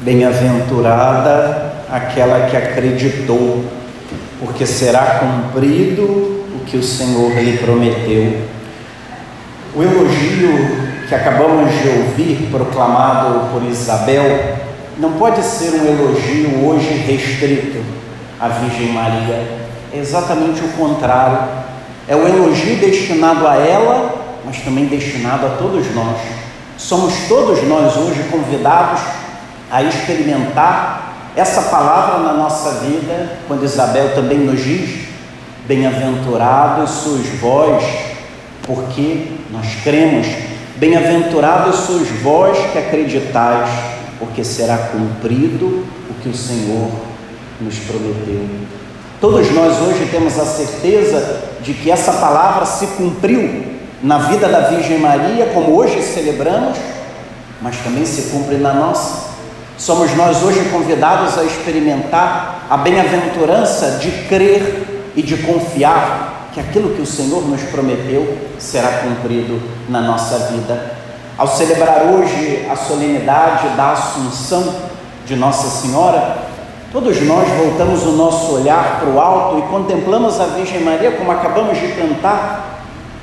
Bem-aventurada aquela que acreditou, porque será cumprido o que o Senhor lhe prometeu. O elogio que acabamos de ouvir, proclamado por Isabel, não pode ser um elogio hoje restrito à Virgem Maria. É exatamente o contrário. É o elogio destinado a ela, mas também destinado a todos nós. Somos todos nós hoje convidados a experimentar essa palavra na nossa vida, quando Isabel também nos diz: Bem-aventurados sois vós, porque nós cremos. Bem-aventurados sois vós que acreditais, porque será cumprido o que o Senhor nos prometeu. Todos nós hoje temos a certeza de que essa palavra se cumpriu na vida da Virgem Maria, como hoje celebramos, mas também se cumpre na nossa. Somos nós hoje convidados a experimentar a bem-aventurança de crer e de confiar que aquilo que o Senhor nos prometeu será cumprido na nossa vida. Ao celebrar hoje a solenidade da Assunção de Nossa Senhora, todos nós voltamos o nosso olhar para o alto e contemplamos a Virgem Maria, como acabamos de cantar.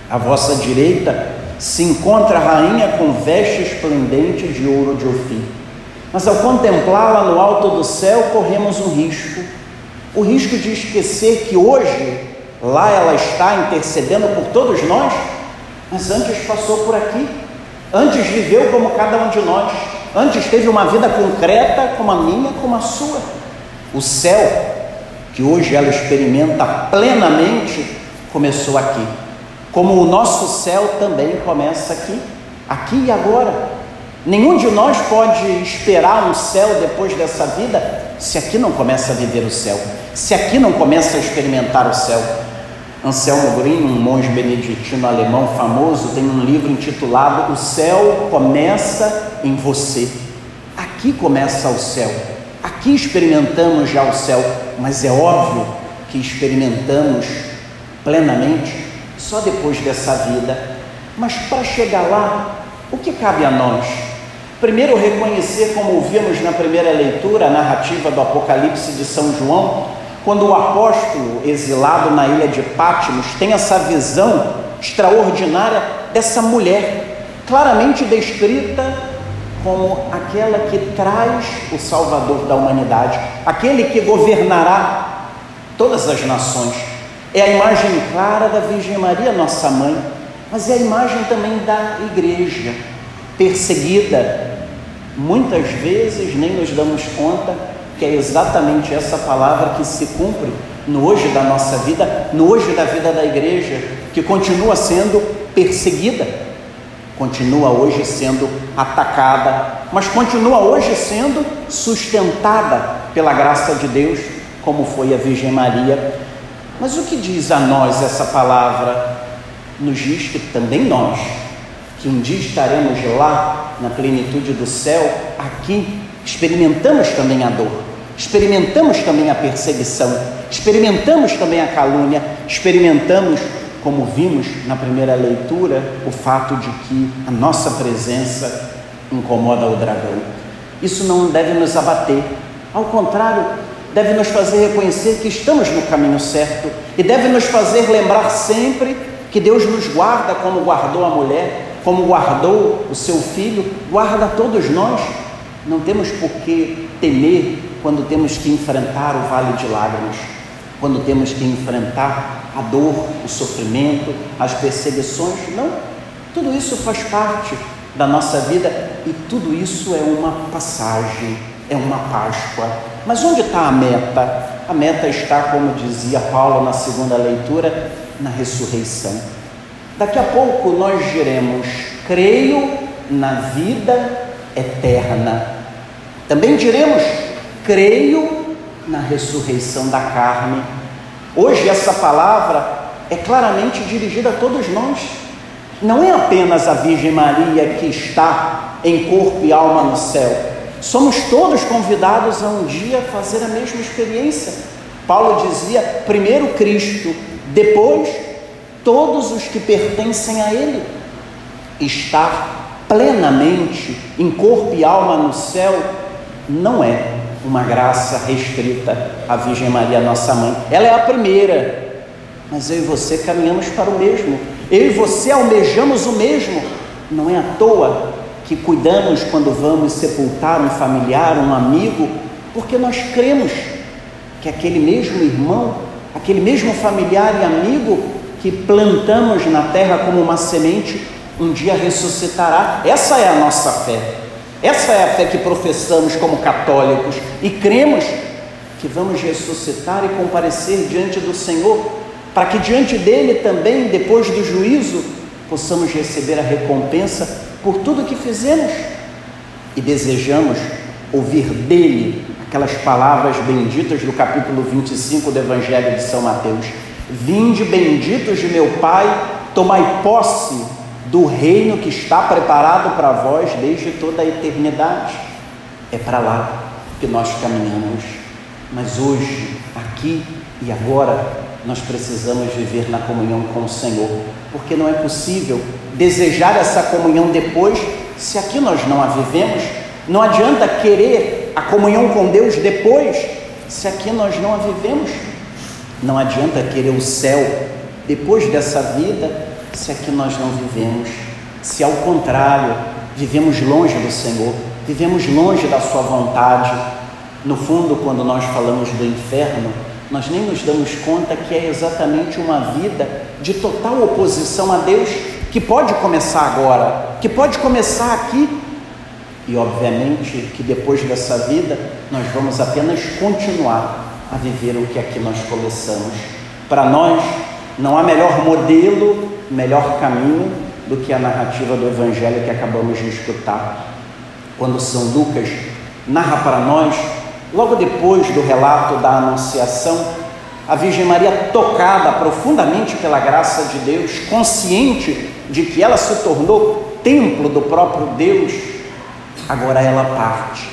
À vossa direita se encontra a rainha com veste esplendente de ouro de ofício mas ao contemplá-la no alto do céu, corremos um risco. O risco de esquecer que hoje lá ela está intercedendo por todos nós, mas antes passou por aqui, antes viveu como cada um de nós, antes teve uma vida concreta como a minha, como a sua. O céu, que hoje ela experimenta plenamente, começou aqui. Como o nosso céu também começa aqui, aqui e agora. Nenhum de nós pode esperar um céu depois dessa vida se aqui não começa a viver o céu, se aqui não começa a experimentar o céu. Anselmo Green, um monge beneditino alemão famoso, tem um livro intitulado O Céu Começa em Você. Aqui começa o céu, aqui experimentamos já o céu, mas é óbvio que experimentamos plenamente só depois dessa vida. Mas para chegar lá, o que cabe a nós? Primeiro, reconhecer, como ouvimos na primeira leitura, a narrativa do Apocalipse de São João, quando o apóstolo, exilado na ilha de Pátimos, tem essa visão extraordinária dessa mulher, claramente descrita como aquela que traz o Salvador da humanidade, aquele que governará todas as nações. É a imagem clara da Virgem Maria, nossa mãe, mas é a imagem também da igreja perseguida, muitas vezes nem nos damos conta que é exatamente essa palavra que se cumpre no hoje da nossa vida, no hoje da vida da igreja, que continua sendo perseguida, continua hoje sendo atacada, mas continua hoje sendo sustentada pela graça de Deus, como foi a Virgem Maria. Mas o que diz a nós essa palavra? Nos diz que também nós que um dia estaremos lá na plenitude do céu, aqui experimentamos também a dor, experimentamos também a perseguição, experimentamos também a calúnia, experimentamos, como vimos na primeira leitura, o fato de que a nossa presença incomoda o dragão. Isso não deve nos abater, ao contrário, deve nos fazer reconhecer que estamos no caminho certo e deve nos fazer lembrar sempre que Deus nos guarda como guardou a mulher, como guardou o seu filho, guarda todos nós. Não temos por que temer quando temos que enfrentar o vale de lágrimas, quando temos que enfrentar a dor, o sofrimento, as perseguições. Não, tudo isso faz parte da nossa vida e tudo isso é uma passagem, é uma Páscoa. Mas onde está a meta? A meta está, como dizia Paulo na segunda leitura, na ressurreição. Daqui a pouco nós diremos: creio na vida eterna. Também diremos: creio na ressurreição da carne. Hoje essa palavra é claramente dirigida a todos nós. Não é apenas a Virgem Maria que está em corpo e alma no céu. Somos todos convidados a um dia fazer a mesma experiência. Paulo dizia: primeiro Cristo, depois todos os que pertencem a Ele. Estar plenamente em corpo e alma no céu não é uma graça restrita à Virgem Maria, nossa mãe. Ela é a primeira, mas eu e você caminhamos para o mesmo. Eu e você almejamos o mesmo. Não é à toa que cuidamos quando vamos sepultar um familiar, um amigo, porque nós cremos que aquele mesmo irmão, aquele mesmo familiar e amigo que plantamos na terra como uma semente, um dia ressuscitará. Essa é a nossa fé. Essa é a fé que professamos como católicos e cremos que vamos ressuscitar e comparecer diante do Senhor, para que diante dele também, depois do juízo, possamos receber a recompensa por tudo que fizemos e desejamos ouvir dele aquelas palavras benditas do capítulo 25 do Evangelho de São Mateus: Vinde benditos de meu Pai, tomai posse do reino que está preparado para vós desde toda a eternidade. É para lá que nós caminhamos. Mas hoje, aqui e agora, nós precisamos viver na comunhão com o Senhor, porque não é possível desejar essa comunhão depois se aqui nós não a vivemos. Não adianta querer a comunhão com Deus depois se aqui nós não a vivemos. Não adianta querer o céu depois dessa vida se aqui nós não vivemos. Se ao contrário, vivemos longe do Senhor, vivemos longe da Sua vontade. No fundo, quando nós falamos do inferno, nós nem nos damos conta que é exatamente uma vida de total oposição a Deus, que pode começar agora, que pode começar aqui, e obviamente que depois dessa vida nós vamos apenas continuar a viver o que aqui nós começamos. Para nós, não há melhor modelo, melhor caminho do que a narrativa do Evangelho que acabamos de escutar. Quando São Lucas narra para nós Logo depois do relato da Anunciação, a Virgem Maria, tocada profundamente pela graça de Deus, consciente de que ela se tornou templo do próprio Deus, agora ela parte.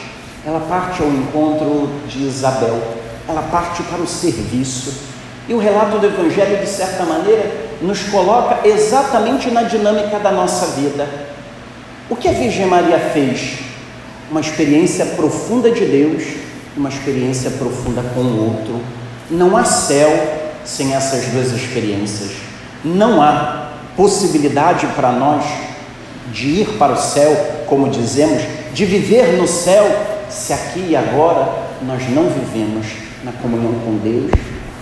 Ela parte ao encontro de Isabel, ela parte para o serviço. E o relato do Evangelho, de certa maneira, nos coloca exatamente na dinâmica da nossa vida. O que a Virgem Maria fez? Uma experiência profunda de Deus uma experiência profunda com o outro. Não há céu sem essas duas experiências. Não há possibilidade para nós de ir para o céu, como dizemos, de viver no céu, se aqui e agora nós não vivemos na comunhão com Deus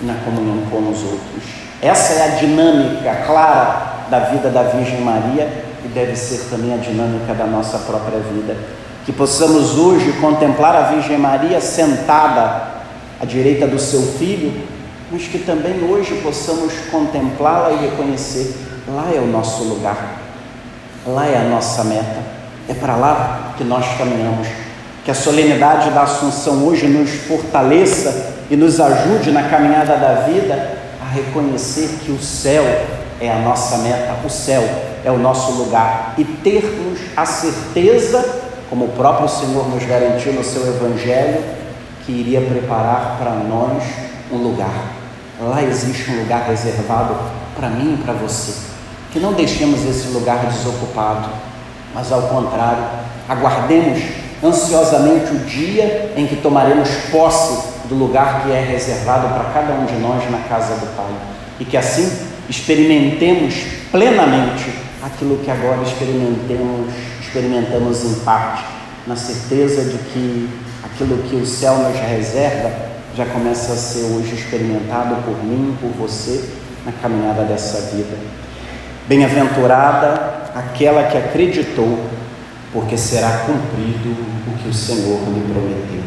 na comunhão com os outros. Essa é a dinâmica clara da vida da Virgem Maria e deve ser também a dinâmica da nossa própria vida que possamos hoje contemplar a Virgem Maria sentada à direita do seu filho, mas que também hoje possamos contemplá-la e reconhecer: lá é o nosso lugar, lá é a nossa meta, é para lá que nós caminhamos. Que a solenidade da Assunção hoje nos fortaleça e nos ajude na caminhada da vida a reconhecer que o céu é a nossa meta, o céu é o nosso lugar e termos a certeza como o próprio Senhor nos garantiu no seu Evangelho, que iria preparar para nós um lugar. Lá existe um lugar reservado para mim e para você. Que não deixemos esse lugar desocupado, mas ao contrário, aguardemos ansiosamente o dia em que tomaremos posse do lugar que é reservado para cada um de nós na casa do Pai. E que assim experimentemos plenamente aquilo que agora experimentemos experimentamos em parte, na certeza de que aquilo que o céu nos reserva já começa a ser hoje experimentado por mim, por você, na caminhada dessa vida. Bem-aventurada aquela que acreditou, porque será cumprido o que o Senhor lhe prometeu.